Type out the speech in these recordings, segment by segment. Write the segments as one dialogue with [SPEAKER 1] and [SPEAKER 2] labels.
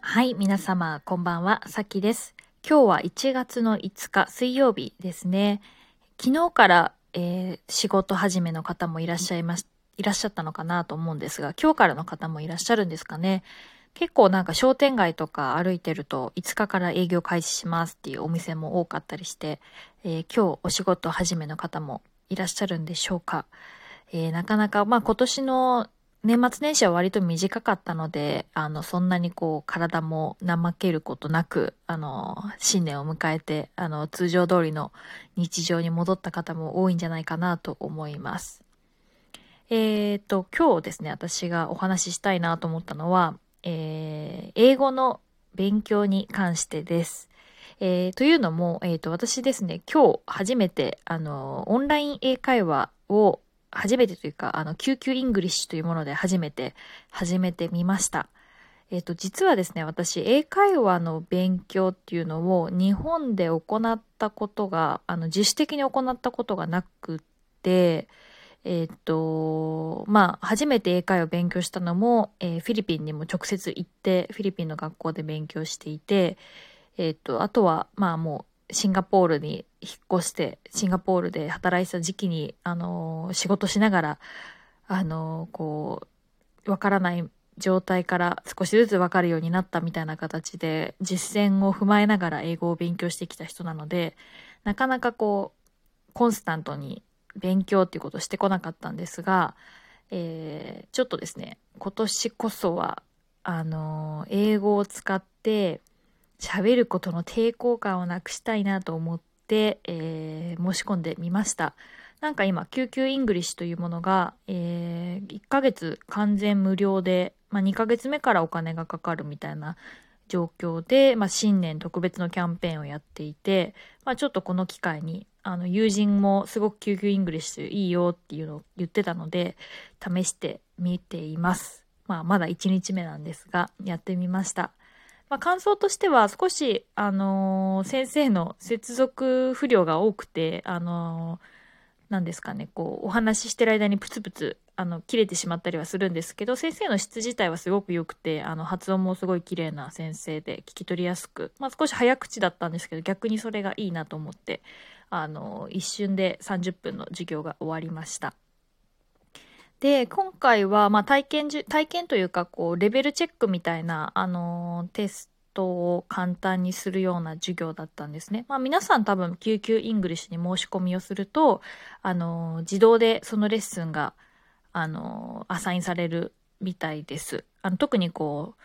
[SPEAKER 1] はい、皆様、こんばんは、さきです。今日は1月の5日、水曜日ですね。昨日から、えー、仕事始めの方もいらっしゃいまし、いらっしゃったのかなと思うんですが、今日からの方もいらっしゃるんですかね。結構なんか商店街とか歩いてると5日から営業開始しますっていうお店も多かったりして、えー、今日お仕事始めの方もいらっしゃるんでしょうか。えー、なかなか、まあ今年の年末年始は割と短かったので、あの、そんなにこう、体も怠けることなく、あの、新年を迎えて、あの、通常通りの日常に戻った方も多いんじゃないかなと思います。えっ、ー、と、今日ですね、私がお話ししたいなと思ったのは、えー、英語の勉強に関してです。えー、というのも、えっ、ー、と、私ですね、今日初めて、あの、オンライン英会話を初めてというか、あの、 QQEnglish というもので初めて始めてみました。えっ、ー、と、実はですね、私、英会話の勉強っていうのを日本で行ったことが、あの、自主的に行ったことがなくて、えっ、ー、と、まあ、初めて英会話を勉強したのも、えー、フィリピンにも直接行って、フィリピンの学校で勉強していて、えっ、と、あとは、まあもう、シンガポールに引っ越して、シンガポールで働いてた時期に、あの、仕事しながら、あの、こう、わからない状態から少しずつわかるようになったみたいな形で、実践を踏まえながら英語を勉強してきた人なので、なかなかこう、コンスタントに勉強っていうことをしてこなかったんですが、えー、ちょっとですね、今年こそは、あの、英語を使って喋ることの抵抗感をなくしたいなと思って、えー、申し込んでみました。なんか今、 QQEnglish というものが、えー、1ヶ月完全無料で、まあ、2ヶ月目からお金がかかるみたいな状況で、まあ、新年特別のキャンペーンをやっていて、まあ、ちょっとこの機会に、あの、友人もすごく QQEnglish いいよっていうのを言ってたので、試してみています。まあ、まだ1日目なんですが、やってみました。まあ、感想としては少し、あのー、先生の接続不良が多くて、あのー、何ですかね、こう、お話ししてる間にプツプツ、あの、切れてしまったりはするんですけど、先生の質自体はすごく良くて、あの、発音もすごい綺麗な先生で聞き取りやすく、まあ、少し早口だったんですけど、逆にそれがいいなと思って、あの、一瞬で30分の授業が終わりました。で、今回は、まあ、体験じ、体験というか、こう、レベルチェックみたいな、あの、テストを簡単にするような授業だったんですね。まあ、皆さん多分、 QQEnglish に申し込みをすると、あの、自動でそのレッスンが、あの、アサインされるみたいです。あの、特にこう、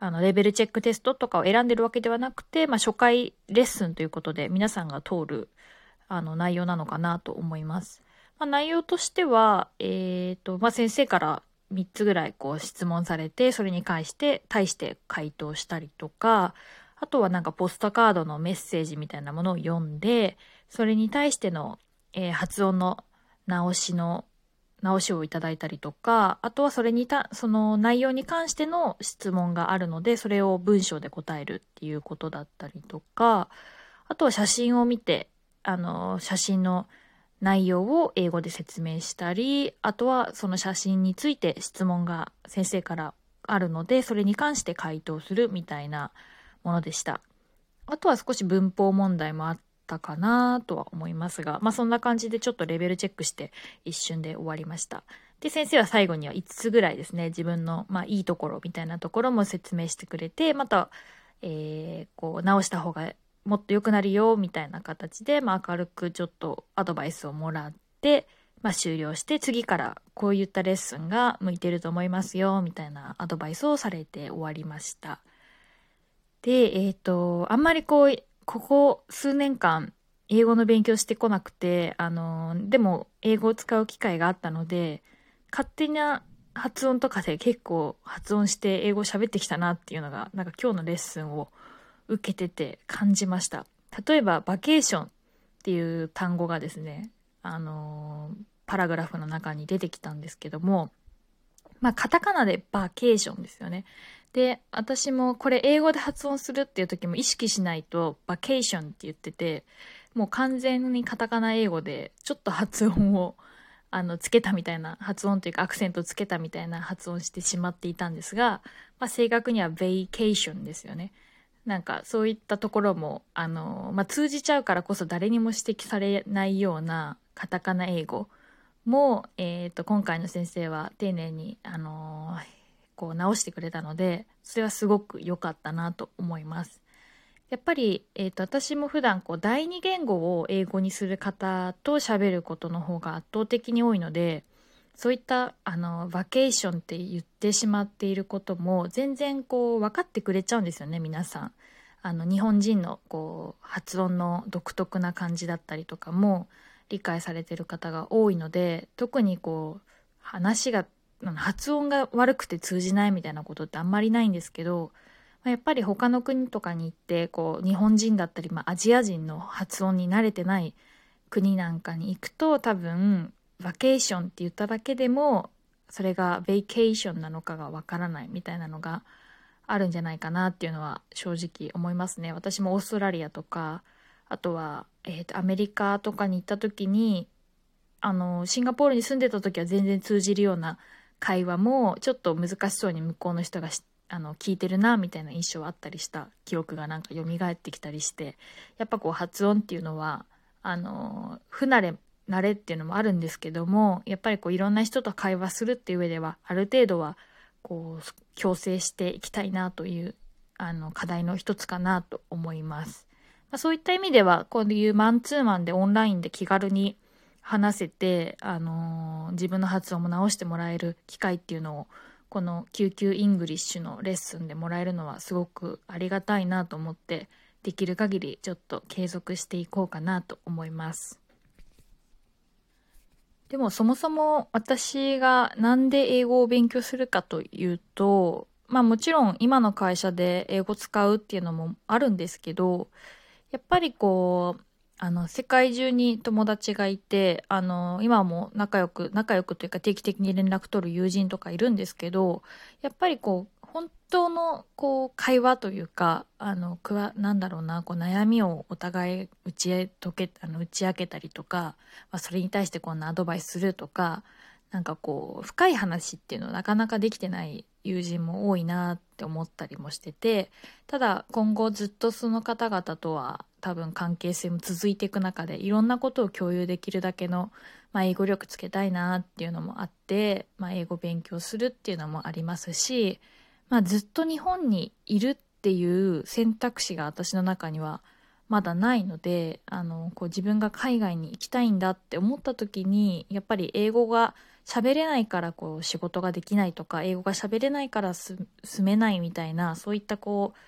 [SPEAKER 1] あの、レベルチェックテストとかを選んでるわけではなくて、まあ、初回レッスンということで、皆さんが通る、あの、内容なのかなと思います。まあ、内容としては、えっ、ー、と、まあ、先生から3つぐらいこう質問されて、それに対して、対して回答したりとか、あとはなんかポストカードのメッセージみたいなものを読んで、それに対しての、えー、発音の直しの、直しをいただいたりとか、あとはそれにた、その内容に関しての質問があるので、それを文章で答えるっていうことだったりとか、あとは写真を見て、あの、写真の内容を英語で説明したり、あとはその写真について質問が先生からあるので、それに関して回答するみたいなものでした。あとは少し文法問題もあったかなとは思いますが、まあそんな感じでちょっとレベルチェックして一瞬で終わりました。で、先生は最後には5つぐらいですね、自分のまあいいところみたいなところも説明してくれて、また、えー、こう直した方がもっと良くなるよ、みたいな形で、まあ、明るくちょっとアドバイスをもらって、まあ、終了して、次からこういったレッスンが向いてると思いますよ、みたいなアドバイスをされて終わりました。で、えっ、ー、と、あんまりこう、ここ数年間、英語の勉強してこなくて、あの、でも、英語を使う機会があったので、勝手な発音とかで結構発音して英語喋ってきたなっていうのが、なんか今日のレッスンを受けてて感じました。例えば、バケーションっていう単語がですね、あの、パラグラフの中に出てきたんですけども、まあ、カタカナでバケーションですよね。で、私もこれ英語で発音するっていう時も意識しないと、バケーションって言ってて、もう完全にカタカナ英語でちょっと発音を、あの、つけたみたいな発音というかアクセントつけたみたいな発音してしまっていたんですが、まあ、正確にはベイケーションですよね。なんかそういったところも、あの、まあ、通じちゃうからこそ誰にも指摘されないようなカタカナ英語も、えっ、ー、と、今回の先生は丁寧に、あのこう直してくれたので、それはすごく良かったなと思います。やっぱり、えっ、ー、と、私も普段こう、第二言語を英語にする方と喋ることの方が圧倒的に多いので、そういった、あの、バケーションって言ってしまっていることも、全然こう、分かってくれちゃうんですよね、皆さん。あの、日本人のこう、発音の独特な感じだったりとかも、理解されてる方が多いので、特にこう、話が、発音が悪くて通じないみたいなことってあんまりないんですけど、やっぱり他の国とかに行ってこう日本人だったり、まあ、アジア人の発音に慣れてない国なんかに行くと多分バケーションって言っただけでもそれがベイケーションなのかがわからないみたいなのがあるんじゃないかなっていうのは正直思いますね。私もオーストラリアとかあとは、えーと、アメリカとかに行った時にあのシンガポールに住んでた時は全然通じるような会話もちょっと難しそうに向こうの人があの聞いてるなみたいな印象あったりした記憶がなんか蘇ってきたりしてやっぱこう発音っていうのはあの不慣れ慣れっていうのもあるんですけどもやっぱりこういろんな人と会話するっていう上ではある程度はこう強制していきたいなというあの課題の一つかなと思います。まあ、そういった意味ではこういうマンツーマンでオンラインで気軽に話せて、あのー、自分の発音も直してもらえる機会っていうのをこの QQEnglish のレッスンでもらえるのはすごくありがたいなと思ってできる限りちょっと継続していこうかなと思います。でもそもそも私がなんで英語を勉強するかというと、まあもちろん今の会社で英語使うっていうのもあるんですけど、やっぱりこう、あの、世界中に友達がいて、あの、今も仲良く、仲良くというか定期的に連絡取る友人とかいるんですけど、やっぱりこう、本当のこう、会話というか、あの、くわ、なんだろうな、こう、悩みをお互い打ち解け、あの、打ち明けたりとか、まあ、それに対してこんなアドバイスするとか、なんかこう、深い話っていうのなかなかできてない友人も多いなって思ったりもしてて、ただ今後ずっとその方々とは多分関係性も続いていく中でいろんなことを共有できるだけの、まあ、英語力つけたいなっていうのもあって、まあ、英語勉強するっていうのもありますし、まあ、ずっと日本にいるっていう選択肢が私の中にはまだないのであのこう自分が海外に行きたいんだって思った時にやっぱり英語が喋れないからこう仕事ができないとか英語が喋れないから住めないみたいなそういったこう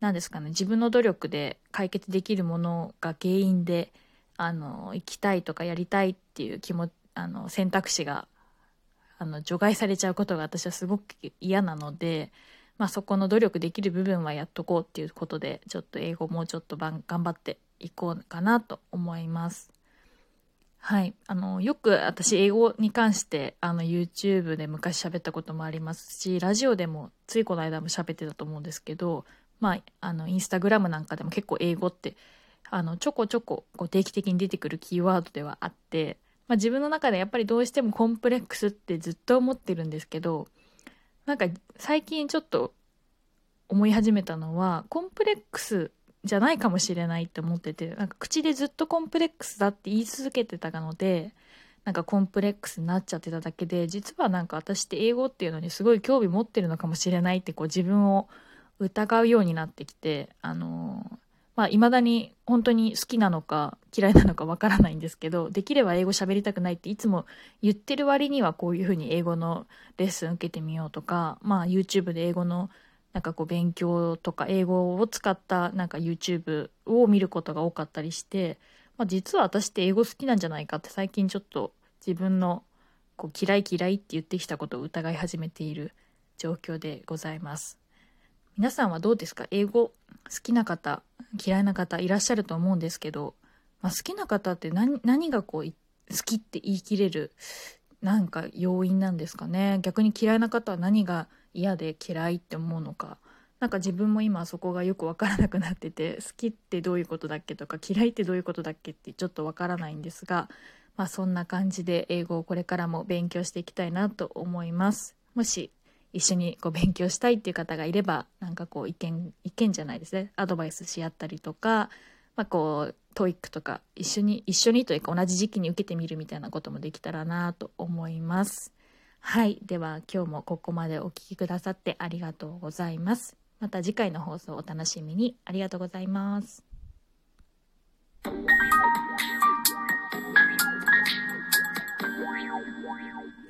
[SPEAKER 1] 何ですかね自分の努力で解決できるものが原因であの行きたいとかやりたいっていう気もあの選択肢があの除外されちゃうことが私はすごく嫌なので、まあ、そこの努力できる部分はやっとこうっていうことでちょっと英語もうちょっと頑張っていこうかなと思います。はい。あの、よく私英語に関してあの YouTube で昔喋ったこともありますし、ラジオでもついこの間も喋ってたと思うんですけど、まあ、あの、インスタグラムなんかでも結構英語って、あの、ちょこちょここう定期的に出てくるキーワードではあって、まあ自分の中でやっぱりどうしてもコンプレックスってずっと思ってるんですけど、なんか最近ちょっと思い始めたのは、コンプレックスじゃないかもしれないって思ってて、なんか口でずっとコンプレックスだって言い続けてたので、なんかコンプレックスになっちゃってただけで、実はなんか私って英語っていうのにすごい興味持ってるのかもしれないってこう自分を疑うようになってきて、あのまあ、未だに本当に好きなのか嫌いなのかわからないんですけど、できれば英語喋りたくないっていつも言ってる割にはこういうふうに英語のレッスン受けてみようとか、まあ YouTube で英語のなんかこう勉強とか英語を使ったなんか YouTube を見ることが多かったりして、まあ、実は私って英語好きなんじゃないかって最近ちょっと自分のこう嫌い嫌いって言ってきたことを疑い始めている状況でございます。皆さんはどうですか？英語好きな方、嫌いな方いらっしゃると思うんですけど、まあ、好きな方って何何がこう好きって言い切れるなんか要因なんですかね？逆に嫌いな方は何が嫌で嫌いって思うのか？なんか自分も今そこがよくわからなくなってて好きってどういうことだっけとか嫌いってどういうことだっけってちょっとわからないんですが、まあそんな感じで英語をこれからも勉強していきたいなと思います。もし一緒にこう勉強したいっていう方がいれば、なんかこう意見、意見じゃないですね。アドバイスし合ったりとか、まあこう、 TOEIC とか一緒に、一緒にというか同じ時期に受けてみるみたいなこともできたらなと思います。はい。では今日もここまでお聴きくださってありがとうございます。また次回の放送をお楽しみに。ありがとうございます。Thank you.